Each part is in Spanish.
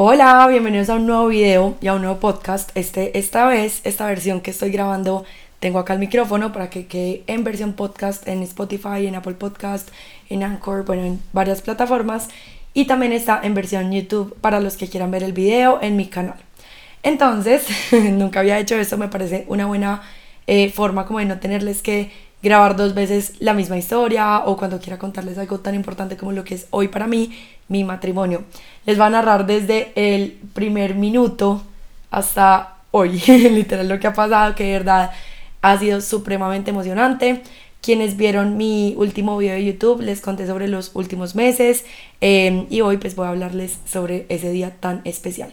Hola, bienvenidos a un nuevo video y a un nuevo podcast. Este, esta vez, esta versión que estoy grabando, tengo acá el micrófono para que quede en versión podcast en Spotify, en Apple Podcast, en Anchor, bueno, en varias plataformas. Y también está en versión YouTube para los que quieran ver el video en mi canal. Entonces, nunca había hecho esto, me parece una buena eh, forma como de no tenerles que grabar dos veces la misma historia o cuando quiera contarles algo tan importante como lo que es hoy para mí, mi matrimonio. Les va a narrar desde el primer minuto hasta hoy, literal lo que ha pasado, que de verdad ha sido supremamente emocionante. Quienes vieron mi último video de YouTube les conté sobre los últimos meses eh, y hoy pues voy a hablarles sobre ese día tan especial.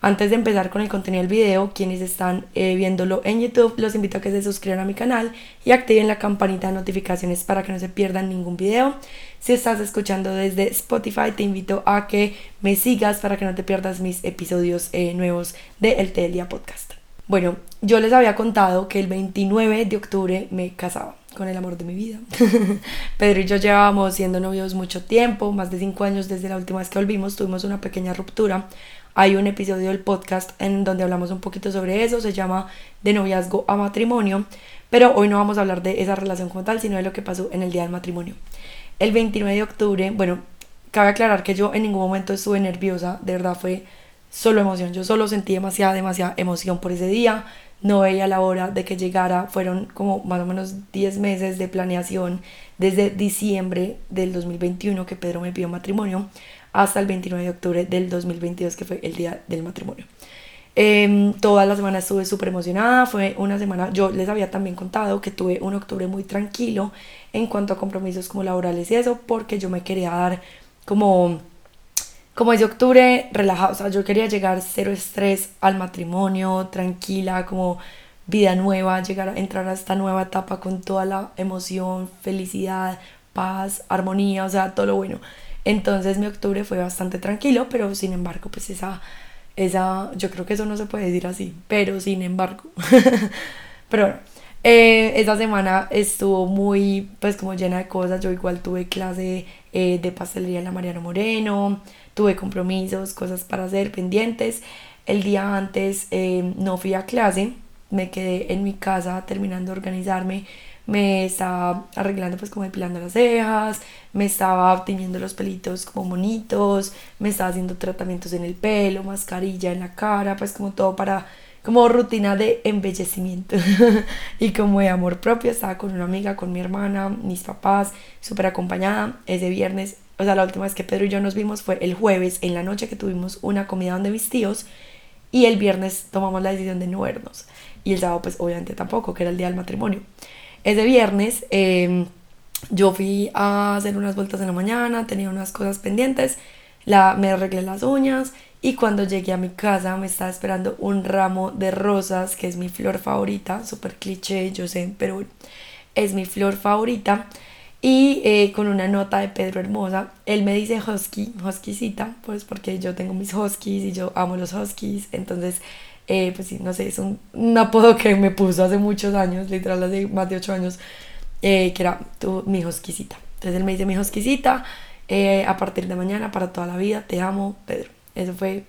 Antes de empezar con el contenido del video, quienes están eh, viéndolo en YouTube, los invito a que se suscriban a mi canal y activen la campanita de notificaciones para que no se pierdan ningún video. Si estás escuchando desde Spotify, te invito a que me sigas para que no te pierdas mis episodios eh, nuevos de El Té Día Podcast. Bueno, yo les había contado que el 29 de octubre me casaba con el amor de mi vida. Pedro y yo llevábamos siendo novios mucho tiempo, más de 5 años desde la última vez que volvimos, tuvimos una pequeña ruptura hay un episodio del podcast en donde hablamos un poquito sobre eso, se llama De noviazgo a matrimonio, pero hoy no vamos a hablar de esa relación como tal, sino de lo que pasó en el día del matrimonio. El 29 de octubre, bueno, cabe aclarar que yo en ningún momento estuve nerviosa, de verdad fue solo emoción, yo solo sentí demasiada, demasiada emoción por ese día, no veía la hora de que llegara, fueron como más o menos 10 meses de planeación desde diciembre del 2021 que Pedro me pidió matrimonio hasta el 29 de octubre del 2022, que fue el día del matrimonio. Eh, toda la semana estuve súper emocionada, fue una semana, yo les había también contado que tuve un octubre muy tranquilo en cuanto a compromisos como laborales y eso, porque yo me quería dar como, como ese octubre relajado, o sea, yo quería llegar cero estrés al matrimonio, tranquila, como vida nueva, llegar a entrar a esta nueva etapa con toda la emoción, felicidad, paz, armonía, o sea, todo lo bueno. Entonces mi octubre fue bastante tranquilo, pero sin embargo, pues esa, esa, yo creo que eso no se puede decir así, pero sin embargo. pero bueno, eh, esa semana estuvo muy, pues como llena de cosas. Yo igual tuve clase eh, de pastelería en la Mariano Moreno, tuve compromisos, cosas para hacer pendientes. El día antes eh, no fui a clase, me quedé en mi casa terminando de organizarme me estaba arreglando pues como depilando las cejas, me estaba teniendo los pelitos como bonitos, me estaba haciendo tratamientos en el pelo, mascarilla en la cara, pues como todo para como rutina de embellecimiento. Y como de amor propio, estaba con una amiga, con mi hermana, mis papás, súper acompañada ese viernes, o sea, la última vez que Pedro y yo nos vimos fue el jueves en la noche que tuvimos una comida donde mis tíos y el viernes tomamos la decisión de no vernos. Y el sábado pues obviamente tampoco, que era el día del matrimonio. Ese viernes em, yo fui a hacer unas vueltas en la mañana, tenía unas cosas pendientes, la, me arreglé las uñas y cuando llegué a mi casa me estaba esperando un ramo de rosas, que es mi flor favorita, súper cliché, yo sé, pero es mi flor favorita. Y eh, con una nota de Pedro Hermosa, él me dice husky, huskycita, pues porque yo tengo mis huskies y yo amo los huskies, entonces eh, pues sí, no sé, es un, apodo que me puso hace muchos años, literal hace más de ocho años, eh, que era tu, mi hosquisita. Entonces él me dice mi hosquisita, eh, a partir de mañana, para toda la vida, te amo, Pedro. Eso fue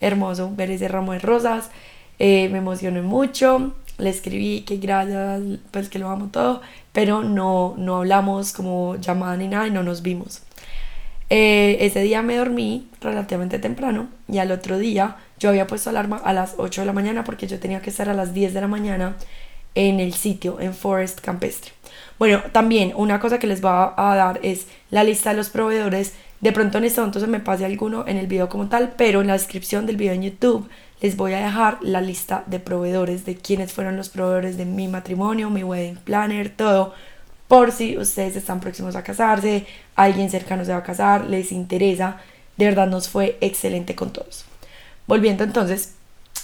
hermoso, ver ese ramo de rosas, me emocioné mucho, le escribí que gracias, pues que lo amo todo, pero no, no hablamos como llamada ni nada y no nos vimos. ese día me dormí relativamente temprano y al otro día yo había puesto alarma a las 8 de la mañana porque yo tenía que estar a las 10 de la mañana en el sitio, en Forest Campestre. Bueno, también una cosa que les va a dar es la lista de los proveedores. De pronto en este momento se me pase alguno en el video como tal, pero en la descripción del video en YouTube les voy a dejar la lista de proveedores, de quiénes fueron los proveedores de mi matrimonio, mi wedding planner, todo, por si ustedes están próximos a casarse, alguien cercano se va a casar, les interesa. De verdad nos fue excelente con todos. Volviendo entonces,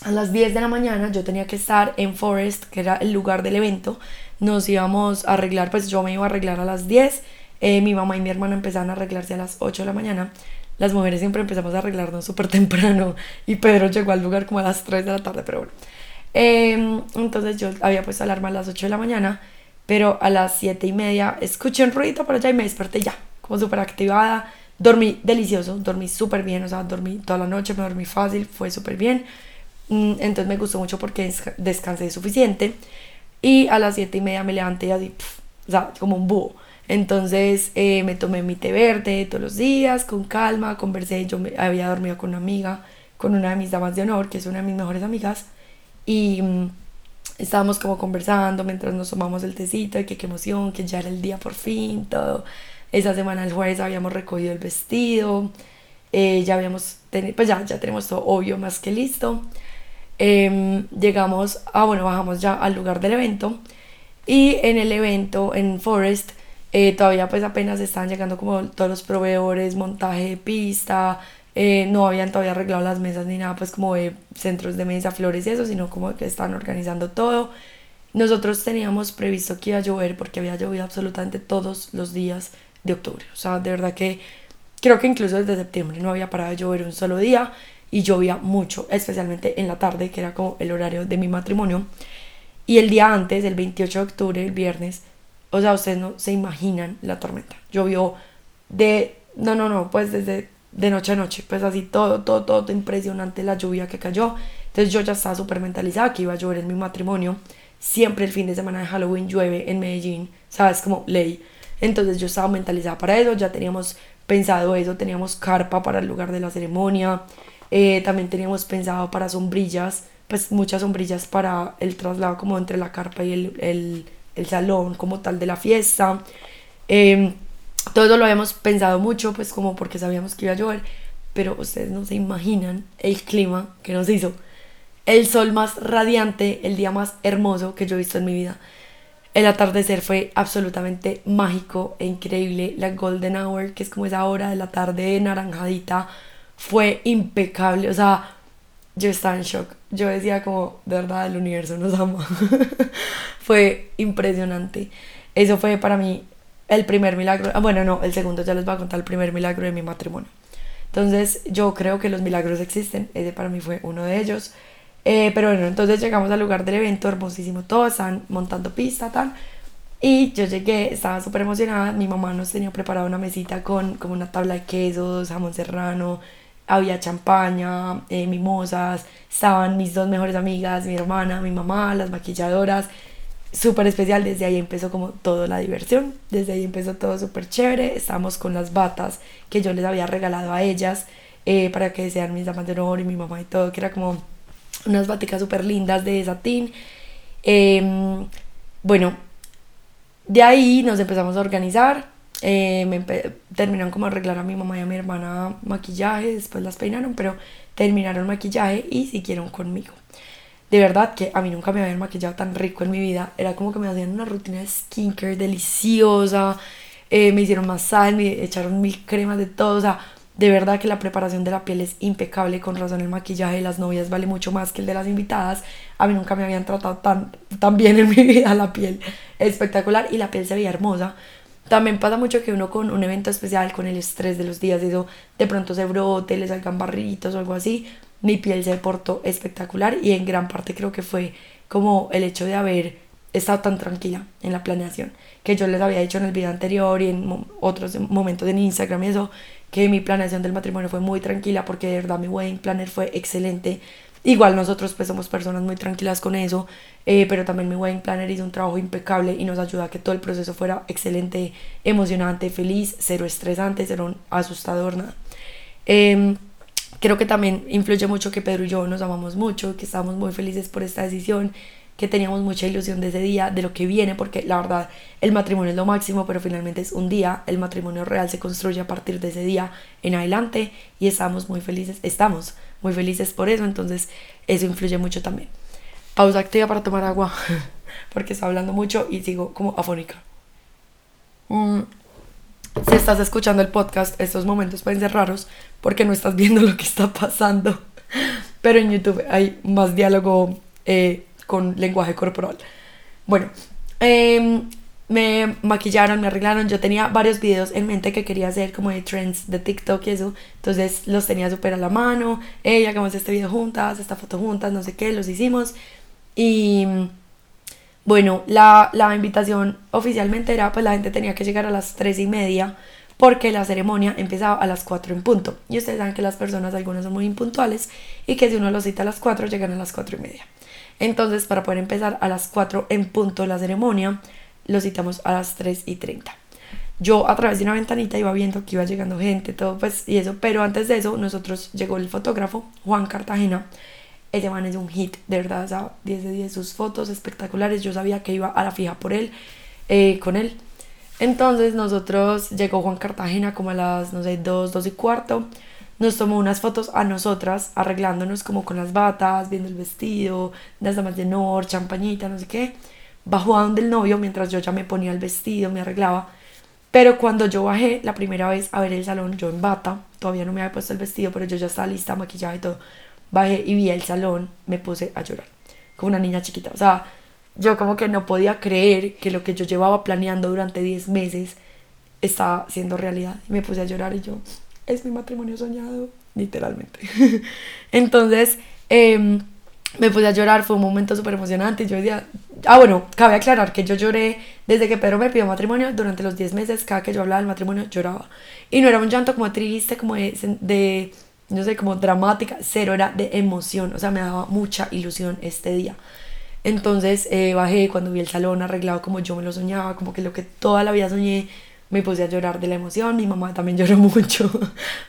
a las 10 de la mañana yo tenía que estar en Forest, que era el lugar del evento. Nos íbamos a arreglar, pues yo me iba a arreglar a las 10. Eh, mi mamá y mi hermana empezaron a arreglarse a las 8 de la mañana. Las mujeres siempre empezamos a arreglarnos súper temprano y Pedro llegó al lugar como a las 3 de la tarde, pero bueno. Em, entonces yo había puesto alarma a las 8 de la mañana, pero a las 7 y media escuché un ruido por allá y me desperté ya, como súper activada Dormí delicioso, dormí súper bien, o sea, dormí toda la noche, me dormí fácil, fue súper bien. Mm, entonces me gustó mucho porque descansé suficiente. Y a las siete y media me levanté así, o sea, como un búho. Entonces eh, me tomé mi té verde todos los días, con calma, conversé. Yo había dormido con una amiga, con una de mis damas de honor, que es una de mis mejores amigas. Y mm, estábamos como conversando mientras nos tomamos el tecito, y que qué emoción, que ya era el día por fin, todo. Esa semana el jueves habíamos recogido el vestido, eh, ya habíamos tenido, pues ya, ya tenemos todo obvio más que listo. Em, llegamos, ah bueno, bajamos ya al lugar del evento y en el evento en Forest eh, todavía pues apenas estaban llegando como todos los proveedores, montaje de pista, eh, no habían todavía arreglado las mesas ni nada pues como de centros de mesa, flores y eso, sino como que estaban organizando todo. Nosotros teníamos previsto que iba a llover porque había llovido absolutamente todos los días de octubre. O sea, de verdad que creo que incluso desde septiembre no había parado de llover un solo día y llovía mucho, especialmente en la tarde, que era como el horario de mi matrimonio. Y el día antes, el 28 de octubre, el viernes, o sea, ustedes no se imaginan la tormenta. Llovió de, no, no, no, pues desde de noche a noche, pues así todo, todo, todo impresionante la lluvia que cayó. Entonces yo ya estaba súper mentalizada que iba a llover en mi matrimonio. Siempre el fin de semana de Halloween llueve en Medellín, ¿sabes? Como ley. Entonces yo estaba mentalizada para eso, ya teníamos pensado eso, teníamos carpa para el lugar de la ceremonia, eh, también teníamos pensado para sombrillas, pues muchas sombrillas para el traslado como entre la carpa y el, el, el salón como tal de la fiesta. Eh, todo eso lo habíamos pensado mucho, pues como porque sabíamos que iba a llover, pero ustedes no se imaginan el clima que nos hizo. El sol más radiante, el día más hermoso que yo he visto en mi vida. El atardecer fue absolutamente mágico e increíble. La golden hour, que es como esa hora de la tarde naranjadita, fue impecable. O sea, yo estaba en shock. Yo decía como, de verdad, el universo nos ama. fue impresionante. Eso fue para mí el primer milagro. Ah, bueno, no, el segundo ya les voy a contar el primer milagro de mi matrimonio. Entonces, yo creo que los milagros existen. Ese para mí fue uno de ellos. Eh, pero bueno, entonces llegamos al lugar del evento, hermosísimo todo, están montando pista, tal. Y yo llegué, estaba súper emocionada. Mi mamá nos tenía preparado una mesita con como una tabla de quesos, jamón serrano, había champaña, eh, mimosas, estaban mis dos mejores amigas, mi hermana, mi mamá, las maquilladoras. Súper especial, desde ahí empezó como toda la diversión, desde ahí empezó todo súper chévere. Estábamos con las batas que yo les había regalado a ellas eh, para que sean mis damas de honor y mi mamá y todo, que era como unas baticas súper lindas de satín. Em, bueno, de ahí nos empezamos a organizar. Me terminaron como arreglar a mi mamá y a mi hermana maquillaje, después las peinaron, pero terminaron maquillaje y siguieron conmigo. De verdad que a mí nunca me habían maquillado tan rico en mi vida. Era como que me hacían una rutina de skincare deliciosa. Eh, me hicieron masaje, me echaron mil cremas de todo. O sea, de verdad que la preparación de la piel es impecable, con razón el maquillaje de las novias vale mucho más que el de las invitadas. A mí nunca me habían tratado tan, tan bien en mi vida la piel. Espectacular y la piel se veía hermosa. También pasa mucho que uno con un evento especial, con el estrés de los días, eso de pronto se brote, le salgan barritos o algo así. Mi piel se portó espectacular y en gran parte creo que fue como el hecho de haber estado tan tranquila en la planeación que yo les había dicho en el video anterior y en otros momentos en Instagram y eso que mi planeación del matrimonio fue muy tranquila porque de verdad mi wedding planner fue excelente. Igual nosotros pues somos personas muy tranquilas con eso, eh, pero también mi wedding planner hizo un trabajo impecable y nos ayudó a que todo el proceso fuera excelente, emocionante, feliz, cero estresante, cero asustador, nada. Em, creo que también influye mucho que Pedro y yo nos amamos mucho, que estamos muy felices por esta decisión que teníamos mucha ilusión de ese día, de lo que viene, porque la verdad el matrimonio es lo máximo, pero finalmente es un día, el matrimonio real se construye a partir de ese día en adelante y estamos muy felices, estamos muy felices por eso, entonces eso influye mucho también. Pausa activa para tomar agua, porque está hablando mucho y sigo como afónica. Mm, si estás escuchando el podcast, estos momentos pueden ser raros porque no estás viendo lo que está pasando, pero en YouTube hay más diálogo. Eh, con lenguaje corporal. Bueno, em, me maquillaron, me arreglaron. Yo tenía varios videos en mente que quería hacer, como de trends de TikTok y eso. Entonces los tenía súper a la mano. Hey, hagamos este video juntas, esta foto juntas, no sé qué, los hicimos. Y bueno, la, la invitación oficialmente era, pues la gente tenía que llegar a las tres y media porque la ceremonia empezaba a las 4 en punto. Y ustedes saben que las personas, algunas son muy impuntuales y que si uno los cita a las 4, llegan a las 4 y media. Entonces, para poder empezar a las 4 en punto la ceremonia, lo citamos a las 3 y 30. Yo a través de una ventanita iba viendo que iba llegando gente, todo pues y eso, pero antes de eso nosotros llegó el fotógrafo Juan Cartagena. Ese man es un hit, de verdad, o sea, 10 de 10 sus fotos espectaculares. Yo sabía que iba a la fija por él, eh, con él. Entonces nosotros llegó Juan Cartagena como a las, no sé, 2, 2 y cuarto. Nos tomó unas fotos a nosotras, arreglándonos como con las batas, viendo el vestido, las damas de honor, champañita, no sé qué. Bajó a donde el novio mientras yo ya me ponía el vestido, me arreglaba pero cuando yo bajé la primera vez a ver el salón, yo en bata, todavía no me había puesto el vestido, pero yo ya estaba lista, maquillada y todo. Bajé y vi el salón, me puse a llorar, como una niña chiquita. O sea, yo como que no podía creer que lo que yo llevaba planeando durante 10 meses estaba siendo realidad. Y me puse a llorar y yo, es mi matrimonio soñado, literalmente. Entonces, eh, me puse a llorar, fue un momento súper emocionante. Yo decía, ah, bueno, cabe aclarar que yo lloré desde que Pedro me pidió matrimonio. Durante los 10 meses, cada que yo hablaba del matrimonio, lloraba. Y no era un llanto como triste, como de, no sé, como dramática, cero, era de emoción. O sea, me daba mucha ilusión este día. Entonces eh, bajé cuando vi el salón arreglado como yo me lo soñaba, como que lo que toda la vida soñé, me puse a llorar de la emoción. Mi mamá también lloró mucho,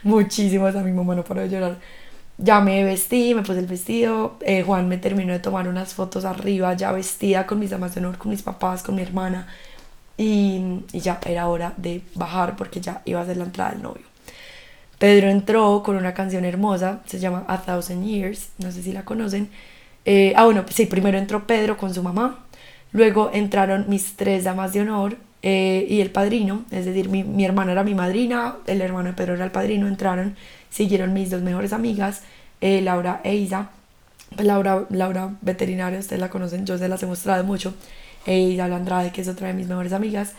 muchísimo. O sea, mi mamá no paró de llorar ya me vestí, me puse el vestido, eh, Juan me terminó de tomar unas fotos arriba, ya vestida con mis damas de honor, con mis papás, con mi hermana, y, y, ya era hora de bajar porque ya iba a ser la entrada del novio. Pedro entró con una canción hermosa, se llama A Thousand Years, no sé si la conocen. Eh, ah, bueno, sí, primero entró Pedro con su mamá, luego entraron mis tres damas de honor eh, y el padrino, es decir, mi, mi hermana era mi madrina, el hermano de Pedro era el padrino, entraron siguieron mis dos mejores amigas, eh, Laura e Isa. Pues Laura, Laura veterinaria, ustedes la conocen, yo se las he mostrado mucho. E Isa Andrade, que es otra de mis mejores amigas.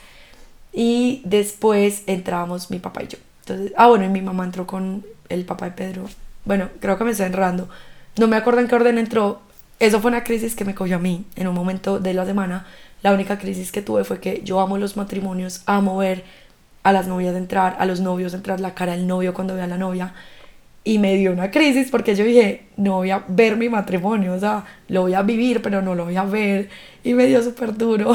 Y después entramos mi papá y yo. Entonces, ah, bueno, y mi mamá entró con el papá de Pedro. Bueno, creo que me estoy enredando. No me acuerdo en qué orden entró. Eso fue una crisis que me cogió a mí en un momento de la semana. La única crisis que tuve fue que yo amo los matrimonios, amo ver a las novias entrar, a los novios entrar, la cara del novio cuando ve a la novia. Y me dio una crisis porque yo dije, no voy a ver mi matrimonio, o sea, lo voy a vivir, pero no lo voy a ver. Y me dio súper duro.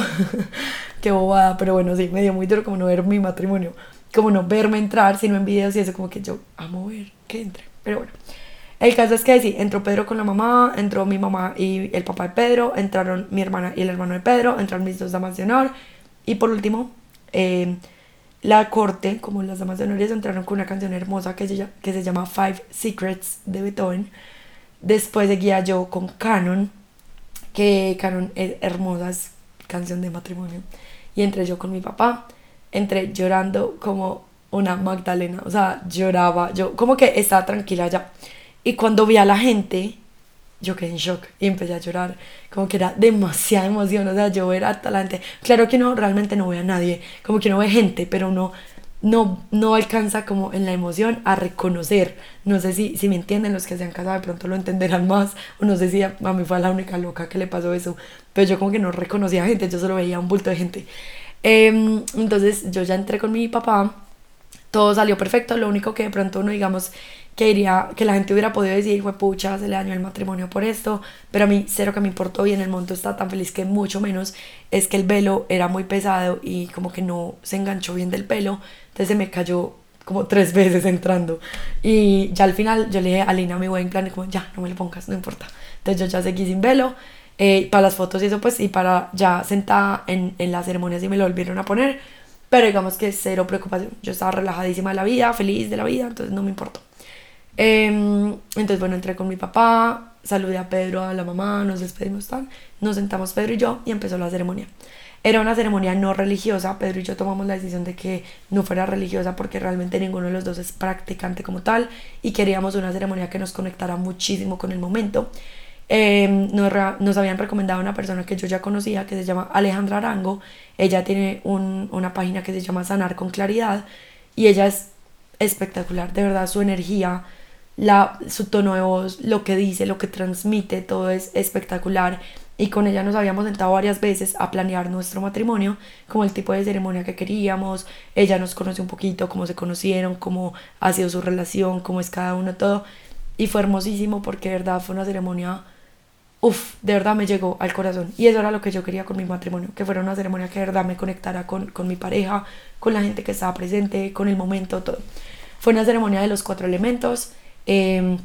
Qué bobada, pero bueno, sí, me dio muy duro como no ver mi matrimonio. Como no verme entrar, sino en videos y eso, como que yo amo ver que entre. Pero bueno, el caso es que sí, entró Pedro con la mamá, entró mi mamá y el papá de Pedro, entraron mi hermana y el hermano de Pedro, entraron mis dos damas de honor. Y por último, eh, la corte, como las damas de honor, entraron con una canción hermosa que se, que se llama Five Secrets de Beethoven. Después seguía yo con Canon, que Canon es hermosa, es canción de matrimonio. Y entré yo con mi papá, entré llorando como una Magdalena, o sea, lloraba, yo como que estaba tranquila ya. Y cuando vi a la gente, yo quedé en shock y empecé a llorar, como que era demasiada emoción, o sea, yo ver a la gente, claro que no, realmente no ve a nadie, como que no ve gente, pero uno no, no alcanza como en la emoción a reconocer, no sé si, si me entienden los que se han casado, de pronto lo entenderán más, o no sé si a, mí fue la única loca que le pasó eso, pero yo como que no reconocía gente, yo solo veía un bulto de gente. Em, entonces yo ya entré con mi papá, todo salió perfecto, lo único que de pronto uno digamos que diría que la gente hubiera podido decir, fue pucha, se le dañó el matrimonio por esto, pero a mí cero que me importó bien, el monto está tan feliz que mucho menos es que el velo era muy pesado y como que no se enganchó bien del pelo, entonces se me cayó como tres veces entrando. Y ya al final yo le dije a Lina mi buen plan como ya no me lo pongas, no importa, entonces yo ya seguí sin velo, eh, para las fotos y eso pues y para ya sentada en, en la ceremonia si me lo volvieron a poner, pero digamos que cero preocupación, yo estaba relajadísima de la vida, feliz de la vida, entonces no me importó. Em, entonces, bueno, entré con mi papá, saludé a Pedro, a la mamá, nos despedimos tan, nos sentamos Pedro y yo y empezó la ceremonia. Era una ceremonia no religiosa, Pedro y yo tomamos la decisión de que no fuera religiosa porque realmente ninguno de los dos es practicante como tal y queríamos una ceremonia que nos conectara muchísimo con el momento. Em, nos, nos, habían recomendado una persona que yo ya conocía que se llama Alejandra Arango. Ella tiene un, una página que se llama Sanar con Claridad y ella es espectacular, de verdad su energía la, su tono de voz, lo que dice, lo que transmite, todo es espectacular. y con ella nos habíamos sentado varias veces a planear nuestro matrimonio, como el tipo de ceremonia que queríamos, ella nos conoció un poquito, cómo se conocieron, cómo ha sido su relación, cómo es cada uno, todo, y fue hermosísimo porque de verdad fue una ceremonia, uff, de verdad me llegó al corazón, y eso era lo que yo quería con mi matrimonio, que fuera una ceremonia que de verdad me conectara con, con mi pareja, con la gente que estaba presente, con el momento, todo. Fue una ceremonia de los cuatro elementos, eh,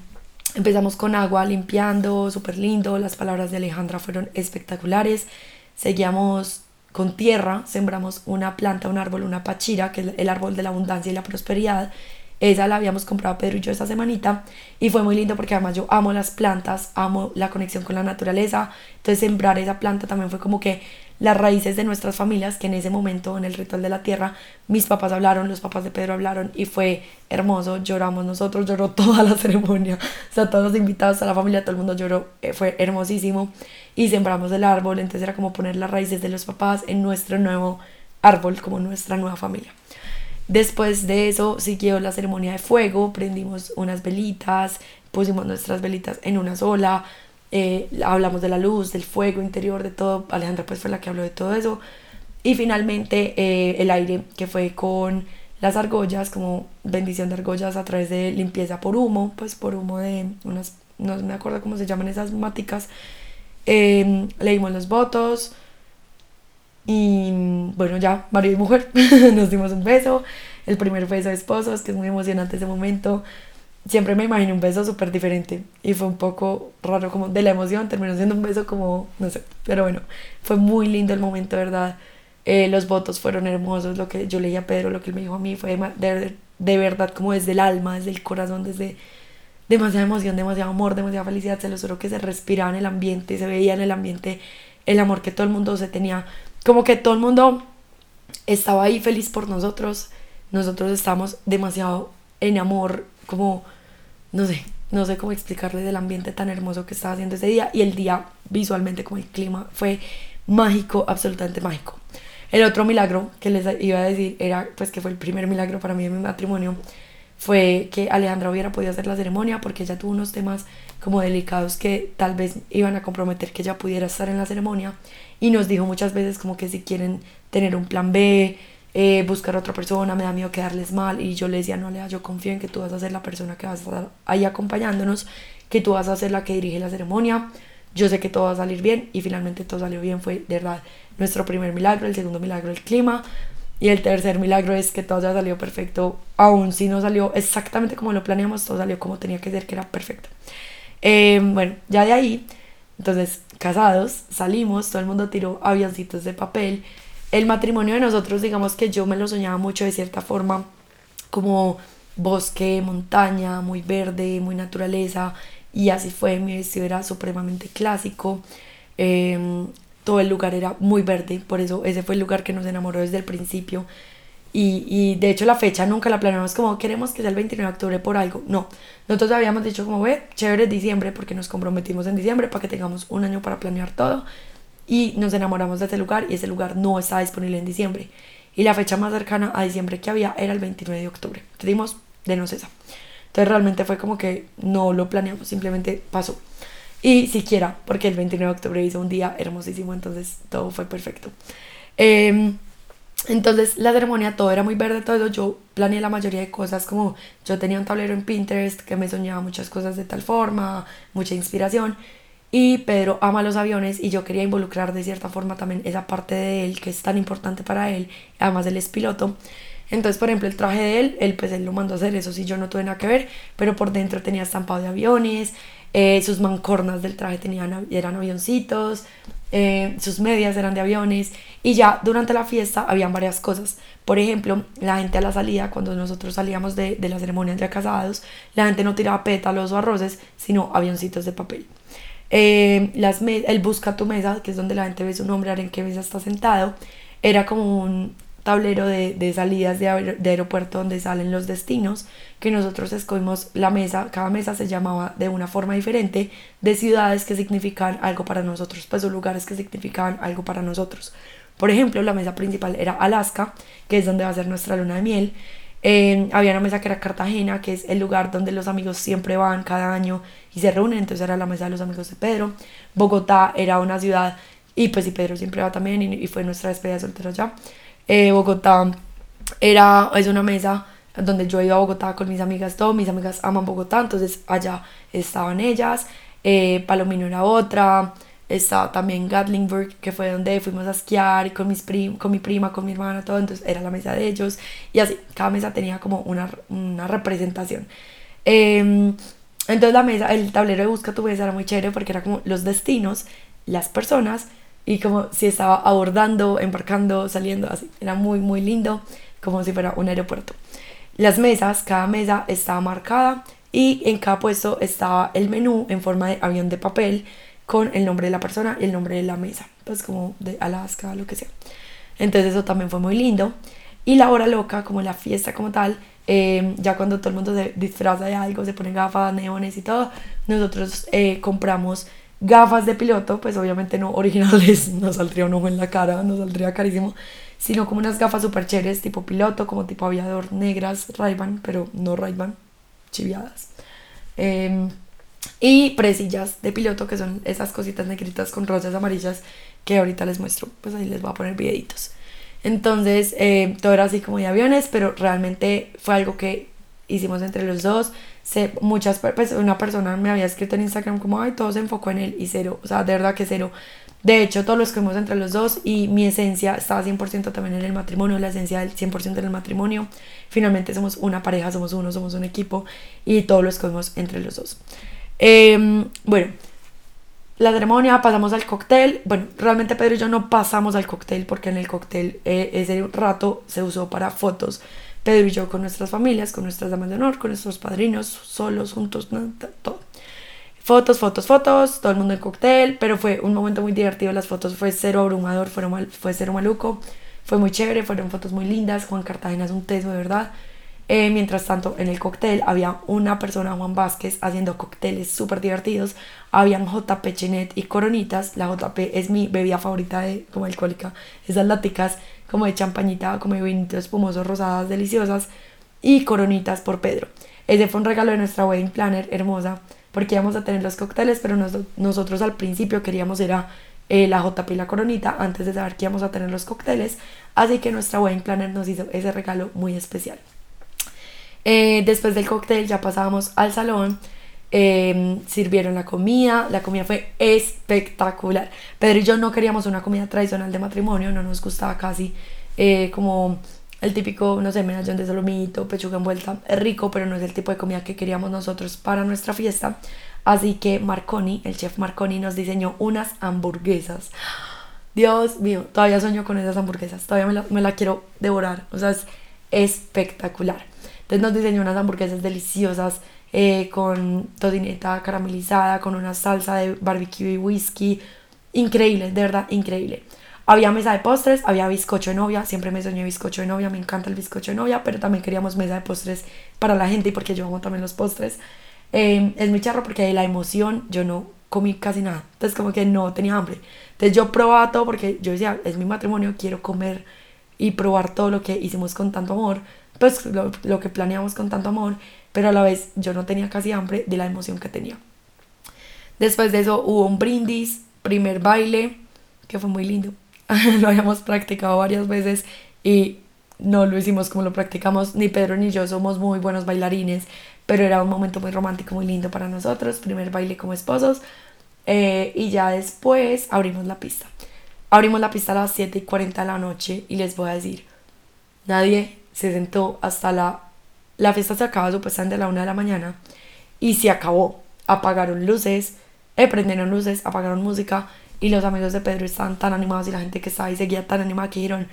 Empezamos con agua limpiando, súper lindo, las palabras de Alejandra fueron espectaculares. Seguíamos con tierra, sembramos una planta, un árbol, una pachira, que es el árbol de la abundancia y la prosperidad. Esa la habíamos comprado Pedro y yo esa semanita y fue muy lindo porque además yo amo las plantas, amo la conexión con la naturaleza. Entonces sembrar esa planta también fue como que las raíces de nuestras familias, que en ese momento en el ritual de la tierra, mis papás hablaron, los papás de Pedro hablaron y fue hermoso, lloramos nosotros, lloró toda la ceremonia, o sea, todos los invitados, a la familia, todo el mundo lloró, eh, fue hermosísimo y sembramos el árbol, entonces era como poner las raíces de los papás en nuestro nuevo árbol, como nuestra nueva familia. Después de eso siguió la ceremonia de fuego, prendimos unas velitas, pusimos nuestras velitas en una sola, eh, hablamos de la luz, del fuego interior, de todo. Alejandra pues fue la que habló de todo eso. Y finalmente eh, el aire, que fue con las argollas, como bendición de argollas a través de limpieza por humo, pues por humo de unas, no me acuerdo cómo se llaman esas máticas. Eh, leímos los votos y bueno, ya, marido y mujer, nos dimos un beso, el primer beso de esposos, que es muy emocionante ese momento. Siempre me imaginé un beso súper diferente. Y fue un poco raro como de la emoción, terminó siendo un beso como, no sé, pero bueno, fue muy lindo el momento, ¿verdad? Eh, los votos fueron hermosos, lo que yo leí a Pedro, lo que él me dijo a mí fue de, de, verdad como desde el alma, desde el corazón, desde demasiada emoción, demasiado amor, demasiada felicidad, se lo juro que se respiraba en el ambiente, se veía en el ambiente el amor que todo el mundo se tenía, como que todo el mundo estaba ahí feliz por nosotros, nosotros estamos demasiado en amor, como, no sé, no sé cómo explicarles el ambiente tan hermoso que estaba haciendo ese día y el día visualmente como el clima fue mágico, absolutamente mágico. El otro milagro que les iba a decir era, pues que fue el primer milagro para mí en mi matrimonio, fue que Alejandra hubiera podido hacer la ceremonia porque ella tuvo unos temas como delicados que tal vez iban a comprometer que ella pudiera estar en la ceremonia y nos dijo muchas veces como que si quieren tener un plan B, eh, buscar a otra persona, me da miedo quedarles mal. Y yo le decía, no, Lea, yo confío en que tú vas a ser la persona que vas a estar ahí acompañándonos, que tú vas a ser la que dirige la ceremonia. Yo sé que todo va a salir bien y finalmente todo salió bien. Fue de verdad nuestro primer milagro, el segundo milagro el clima y el tercer milagro es que todo ya salió perfecto. Aún si no salió exactamente como lo planeamos, todo salió como tenía que ser, que era perfecto. Em, bueno, ya de ahí, entonces casados, salimos, todo el mundo tiró avioncitos de papel el matrimonio de nosotros, digamos que yo me lo soñaba mucho de cierta forma, como bosque, montaña, muy verde, muy naturaleza, y así fue, mi vestido era supremamente clásico, em, todo el lugar era muy verde, por eso ese fue el lugar que nos enamoró desde el principio. Y, y, de hecho la fecha nunca la planeamos como queremos que sea el 29 de octubre por algo. No, nosotros habíamos dicho como ve, chévere diciembre porque nos comprometimos en diciembre para que tengamos un año para planear todo y nos enamoramos de ese lugar y ese lugar no estaba disponible en diciembre. Y la fecha más cercana a diciembre que había era el 29 de octubre. Dimos de no esa. Entonces realmente fue como que no lo planeamos, simplemente pasó. Y siquiera, porque el 29 de octubre hizo un día hermosísimo, entonces todo fue perfecto. Em, entonces la ceremonia todo era muy verde, todo yo planeé la mayoría de cosas como yo tenía un tablero en Pinterest que me soñaba muchas cosas de tal forma, mucha inspiración y Pedro ama los aviones y yo quería involucrar de cierta forma también esa parte de él que es tan importante para él, además él es piloto. Entonces, por ejemplo, el traje de él, él pues él lo mandó a hacer, eso sí yo no tuve nada que ver, pero por dentro tenía estampado de aviones, eh, sus mancornas del traje tenían, eran avioncitos, eh, sus medias eran de aviones y ya durante la fiesta habían varias cosas. Por ejemplo, la gente a la salida, cuando nosotros salíamos de, de la ceremonia de casados, la gente no tiraba pétalos o arroces, sino avioncitos de papel. Eh, las él busca tu mesa, que es donde la gente ve su nombre, en qué mesa está sentado. Era como un tablero de, de salidas de, de, aeropuerto donde salen los destinos, que nosotros escogimos la mesa, cada mesa se llamaba de una forma diferente, de ciudades que significan algo para nosotros, pues o lugares que significaban algo para nosotros. Por ejemplo, la mesa principal era Alaska, que es donde va a ser nuestra luna de miel. Eh, había una mesa que era Cartagena, que es el lugar donde los amigos siempre van cada año y se reúnen, entonces era la mesa de los amigos de Pedro. Bogotá era una ciudad, y pues y Pedro siempre va también, y, fue nuestra despedida de soltero allá. Eh, Bogotá era, es una mesa donde yo iba a Bogotá con mis amigas, todas mis amigas aman Bogotá, entonces allá estaban ellas, eh, Palomino era otra, estaba también Gatlinburg, que fue donde fuimos a esquiar con, mis prim con mi prima, con mi hermana, todo, entonces era la mesa de ellos y así, cada mesa tenía como una, una representación. Em, entonces la mesa, el tablero de Busca tu mesa era muy chévere porque era como los destinos, las personas y como si estaba abordando, embarcando, saliendo, así, era muy, muy lindo, como si fuera un aeropuerto. Las mesas, cada mesa estaba marcada y en cada puesto estaba el menú en forma de avión de papel con el nombre de la persona y el nombre de la mesa, pues como de Alaska, lo que sea. Entonces eso también fue muy lindo. Y la hora loca, como la fiesta como tal, eh, ya cuando todo el mundo se disfraza de algo, se ponen gafas, neones y todo, nosotros eh, compramos gafas de piloto, pues obviamente no originales, no saldría un ojo en la cara, no saldría carísimo, sino como unas gafas super chéveres, tipo piloto, como tipo aviador, negras, ray pero no ray chiviadas. Em, y presillas de piloto, que son esas cositas negritas con rosas amarillas que ahorita les muestro, pues ahí les voy a poner videitos. Entonces, eh, todo era así como de aviones, pero realmente fue algo que hicimos entre los dos. Se, muchas, pues una persona me había escrito en Instagram como, ay, todo se enfocó en él y cero, o sea, de verdad que cero. De hecho, todos los que entre los dos y mi esencia estaba 100% también en el matrimonio, la esencia del 100% en el matrimonio. Finalmente somos una pareja, somos uno, somos un equipo y todos los que entre los dos. Em, bueno, la ceremonia, pasamos al cóctel. Bueno, realmente Pedro y yo no pasamos al cóctel porque en el cóctel eh, ese rato se usó para fotos. Pedro y yo con nuestras familias, con nuestras damas de honor, con nuestros padrinos, solos, juntos, todo. Fotos, fotos, fotos, todo el mundo en cóctel, pero fue un momento muy divertido. Las fotos fue cero abrumador, fue, mal, fue cero maluco, fue muy chévere, fueron fotos muy lindas. Juan Cartagena es un teso de verdad. Eh, mientras tanto, en el cóctel había una persona, Juan Vázquez, haciendo cócteles súper divertidos. Habían JP Chenet y coronitas. La JP es mi bebida favorita de, como alcohólica. Esas láticas como de champañita, como de vinitos espumosos rosadas deliciosas. Y coronitas por Pedro. Ese fue un regalo de nuestra wedding planner hermosa porque íbamos a tener los cócteles, pero nosotros al principio queríamos ir a eh, la JP y la coronita antes de saber que íbamos a tener los cócteles, así que nuestra wedding planner nos hizo ese regalo muy especial. Eh, después del cóctel ya pasábamos al salón, em, sirvieron la comida, la comida fue espectacular. Pedro y yo no queríamos una comida tradicional de matrimonio, no nos gustaba casi eh, como el típico, no sé, medallón de solomito, pechuga envuelta, rico, pero no es el tipo de comida que queríamos nosotros para nuestra fiesta. Así que Marconi, el chef Marconi, nos diseñó unas hamburguesas. Dios mío, todavía sueño con esas hamburguesas, todavía me la, me la quiero devorar, o sea, es espectacular. Entonces nos diseñó unas hamburguesas deliciosas eh, con tocineta caramelizada, con una salsa de barbecue y whisky. Increíble, de verdad, increíble. Había mesa de postres, había bizcocho de novia, siempre me soñé bizcocho de novia, me encanta el bizcocho de novia, pero también queríamos mesa de postres para la gente y porque yo amo también los postres. Em, es muy charro porque de la emoción yo no comí casi nada, entonces como que no tenía hambre. Entonces yo probaba todo porque yo decía, es mi matrimonio, quiero comer y probar todo lo que hicimos con tanto amor, pues lo, lo que planeamos con tanto amor, pero a la vez yo no tenía casi hambre de la emoción que tenía. Después de eso hubo un brindis, primer baile, que fue muy lindo. lo habíamos practicado varias veces y no lo hicimos como lo practicamos. Ni Pedro ni yo somos muy buenos bailarines, pero era un momento muy romántico, muy lindo para nosotros. Primer baile como esposos. Eh, y ya después abrimos la pista. Abrimos la pista a las 7 y 40 de la noche y les voy a decir, nadie se sentó hasta la... La fiesta se acaba supuestamente a la 1 de la mañana y se acabó. Apagaron luces, eh, prendieron luces, apagaron música y los amigos de Pedro estaban tan animados y la gente que estaba ahí seguía tan animada que dijeron,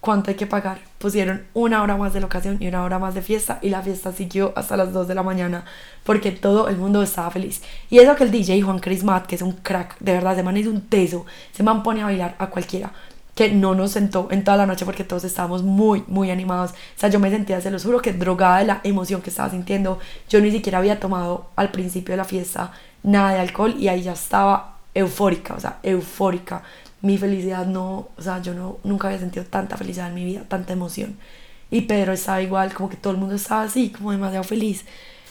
¿cuánto hay que pagar? Pusieron una hora más de locación y una hora más de fiesta y la fiesta siguió hasta las 2 de la mañana porque todo el mundo estaba feliz. Y eso que el DJ Juan Chris Matt, que es un crack, de verdad, se man es un teso, se man pone a bailar a cualquiera que no nos sentó en toda la noche porque todos estábamos muy, muy animados. O sea, yo me sentía, se los juro, que drogada de la emoción que estaba sintiendo. Yo ni siquiera había tomado al principio de la fiesta nada de alcohol y ahí ya estaba eufórica, o sea, eufórica. Mi felicidad no, o sea, yo no, nunca había sentido tanta felicidad en mi vida, tanta emoción. y Pedro estaba igual, como que todo el mundo estaba así, como demasiado feliz.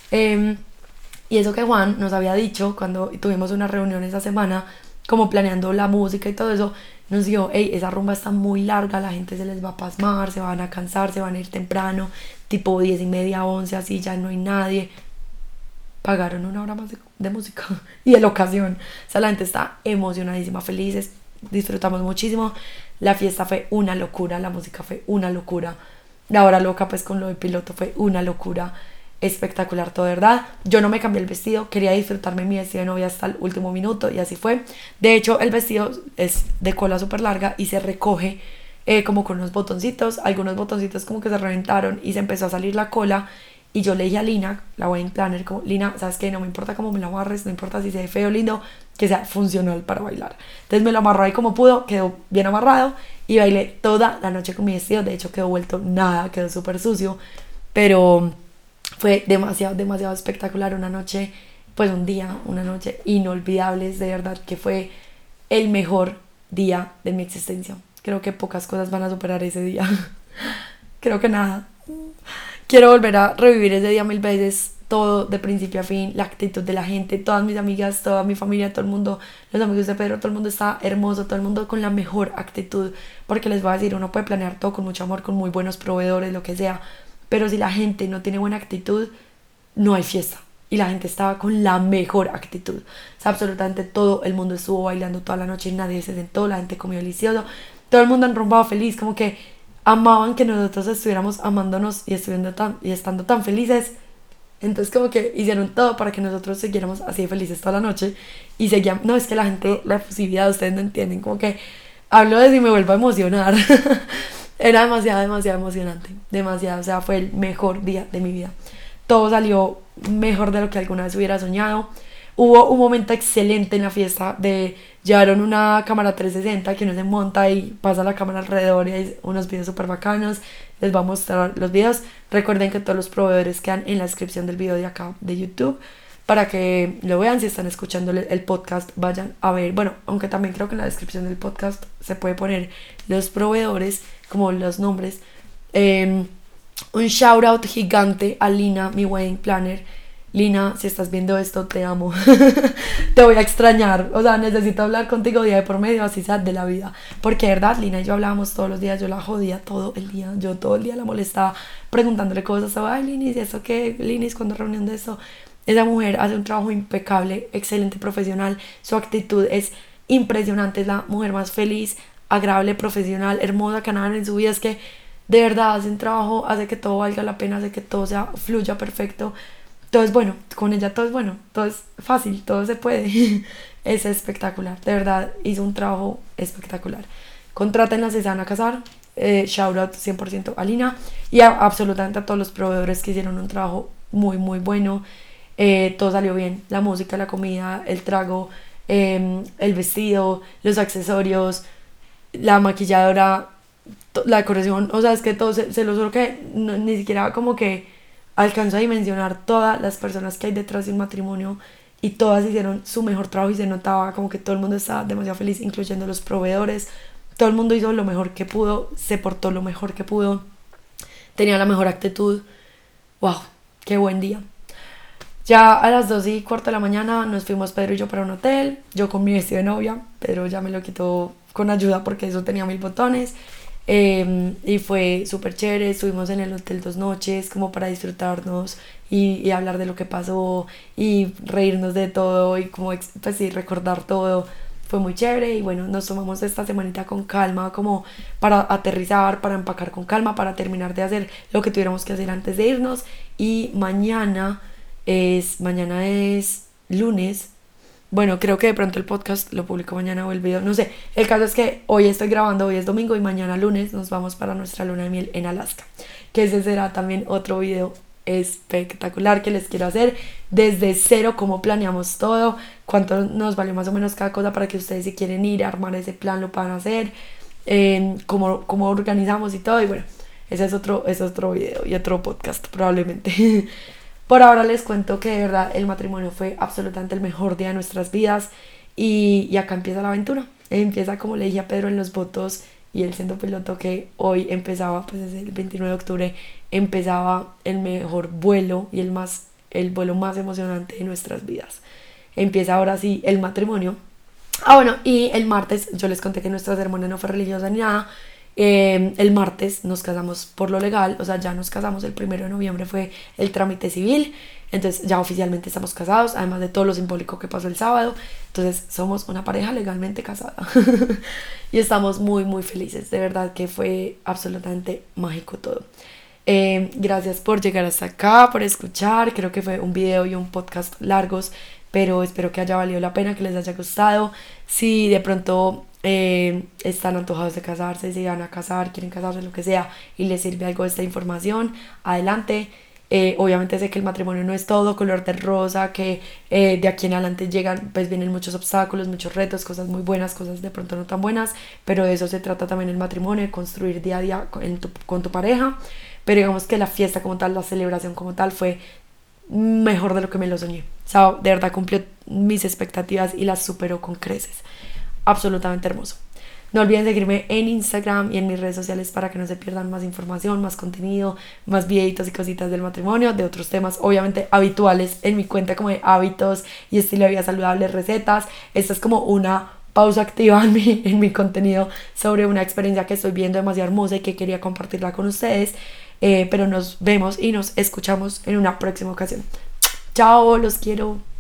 Em, y eso que Juan nos había dicho cuando tuvimos una reunión esa semana, como planeando la música y todo eso, nos dijo, hey, esa rumba está muy larga, la gente se les va a pasmar, se van a cansar, se van a ir temprano, tipo 10 y media, 11, así ya no hay nadie. Pagaron una hora más de, música y de la ocasión. O sea, la gente está emocionadísima, felices, disfrutamos muchísimo. La fiesta fue una locura, la música fue una locura. La hora loca, pues con lo de piloto, fue una locura espectacular todo, ¿verdad? Yo no me cambié el vestido, quería disfrutarme mi vestido de novia hasta el último minuto y así fue. De hecho, el vestido es de cola súper larga y se recoge eh, como con unos botoncitos, algunos botoncitos como que se reventaron y se empezó a salir la cola y yo le dije a Lina, la wedding planner, como, Lina, ¿sabes qué? No me importa cómo me la amarres, no importa si se ve feo o lindo, que sea funcional para bailar. Entonces me lo amarró ahí como pudo, quedó bien amarrado y bailé toda la noche con mi vestido, de hecho quedó vuelto nada, quedó súper sucio, pero fue demasiado, demasiado espectacular. Una noche, pues un día, una noche inolvidable, de verdad que fue el mejor día de mi existencia. Creo que pocas cosas van a superar ese día. Creo que nada. Quiero volver a revivir ese día mil veces, todo de principio a fin, la actitud de la gente, todas mis amigas, toda mi familia, todo el mundo, los amigos de Pedro, todo el mundo está hermoso, todo el mundo con la mejor actitud, porque les voy a decir, uno puede planear todo con mucho amor, con muy buenos proveedores, lo que sea, pero si la gente no tiene buena actitud, no hay fiesta. Y la gente estaba con la mejor actitud. O sea, absolutamente todo el mundo estuvo bailando toda la noche, y nadie se sentó, la gente comió delicioso. Todo el mundo enrumbado feliz, como que amaban que nosotros estuviéramos amándonos y, estuviendo tan, y estando tan felices. Entonces como que hicieron todo para que nosotros siguiéramos así felices toda la noche y seguían, no, es que la gente, la efusividad, ustedes no entienden, como que hablo de si me vuelvo a emocionar. Era demasiado, demasiado emocionante. Demasiado. O sea, fue el mejor día de mi vida. Todo salió mejor de lo que alguna vez hubiera soñado. Hubo un momento excelente en la fiesta de llevaron una cámara 360 que uno se monta y pasa la cámara alrededor y hay unos videos súper bacanos. Les voy a mostrar los videos. Recuerden que todos los proveedores quedan en la descripción del video de acá de YouTube para que lo vean. Si están escuchando el podcast, vayan a ver. Bueno, aunque también creo que en la descripción del podcast se puede poner los proveedores como los nombres. Em, un shout out gigante a Lina, mi wedding planner. Lina, si estás viendo esto, te amo. te voy a extrañar. O sea, necesito hablar contigo día de por medio, así sea de la vida. Porque, verdad, Lina y yo hablábamos todos los días. Yo la jodía todo el día. Yo todo el día la molestaba preguntándole cosas. Ay, Linis, ¿eso qué? Linis, ¿cuándo reunión de eso? Esa mujer hace un trabajo impecable, excelente profesional. Su actitud es impresionante. Es la mujer más feliz, agradable, profesional, hermosa que en su vida. Es que de verdad hace un trabajo, hace que todo valga la pena, hace que todo sea fluya perfecto. Todo es bueno, con ella todo es bueno, todo es fácil, todo se puede. es espectacular, de verdad hizo un trabajo espectacular. Van a casar. Eh, shout out 100% a Lina y absolutamente a todos los proveedores que hicieron un trabajo muy, muy bueno. Eh, todo salió bien: la música, la comida, el trago, em, el vestido, los accesorios la maquilladora, la decoración, o sea, es que todo se, lo juro que ni siquiera como que alcanzó a dimensionar todas las personas que hay detrás de un matrimonio y todas hicieron su mejor trabajo y se notaba como que todo el mundo estaba demasiado feliz, incluyendo los proveedores. Todo el mundo hizo lo mejor que pudo, se portó lo mejor que pudo, tenía la mejor actitud. ¡Wow! ¡Qué buen día! Ya a las 2 y cuarto de la mañana nos fuimos Pedro y yo para un hotel, yo con mi vestido de novia, Pedro ya me lo quitó con ayuda porque eso tenía mil botones. Em, y fue súper chévere, estuvimos en el hotel dos noches como para disfrutarnos y, hablar de lo que pasó y reírnos de todo y como pues sí, recordar todo. Fue muy chévere y bueno, nos tomamos esta semanita con calma como para aterrizar, para empacar con calma, para terminar de hacer lo que tuviéramos que hacer antes de irnos y mañana es, mañana es lunes, bueno, creo que de pronto el podcast lo publico mañana o el video, no sé. El caso es que hoy estoy grabando, hoy es domingo y mañana lunes nos vamos para nuestra luna de miel en Alaska. Que ese será también otro video espectacular que les quiero hacer desde cero, cómo planeamos todo, cuánto nos vale más o menos cada cosa para que ustedes si quieren ir a armar ese plan lo puedan hacer, eh, cómo, cómo organizamos y todo. Y bueno, ese es otro, ese es otro video y otro podcast probablemente. Por ahora les cuento que de verdad el matrimonio fue absolutamente el mejor día de nuestras vidas y, acá empieza la aventura. Empieza, como le dije a Pedro en los votos y él siendo piloto que hoy empezaba, pues es el 29 de octubre, empezaba el mejor vuelo y el, más, el vuelo más emocionante de nuestras vidas. Empieza ahora sí el matrimonio. Ah, bueno, y el martes yo les conté que nuestra ceremonia no fue religiosa ni nada. Eh, el martes nos casamos por lo legal, o sea, ya nos casamos el primero de noviembre fue el trámite civil. Entonces ya oficialmente estamos casados, además de todo lo simbólico que pasó el sábado. Entonces somos una pareja legalmente casada. y estamos muy, muy felices. De verdad que fue absolutamente mágico todo. Eh, gracias por llegar hasta acá, por escuchar. Creo que fue un video y un podcast largos, pero espero que haya valido la pena, que les haya gustado. Si de pronto eh, están antojados de casarse, si van a casar, quieren casarse, lo que sea, y les sirve algo esta información, adelante. Eh, obviamente sé que el matrimonio no es todo color de rosa, que eh, de aquí en adelante llegan, pues vienen muchos obstáculos, muchos retos, cosas muy buenas, cosas de pronto no tan buenas, pero de eso se trata también el matrimonio, de construir día a día con tu, con tu pareja. Pero digamos que la fiesta como tal, la celebración como tal fue mejor de lo que me lo soñé. O sea, de verdad cumplió mis expectativas y las superó con creces. Absolutamente hermoso. No olviden seguirme en Instagram y en mis redes sociales para que no se pierdan más información, más contenido, más videitos y cositas del matrimonio, de otros temas obviamente habituales en mi cuenta como de hábitos y estilo de vida saludable, recetas. Esta es como una pausa activa en mi, en mi contenido sobre una experiencia que estoy viendo demasiado hermosa y que quería compartirla con ustedes. Eh, pero nos vemos y nos escuchamos en una próxima ocasión. Chao, los quiero.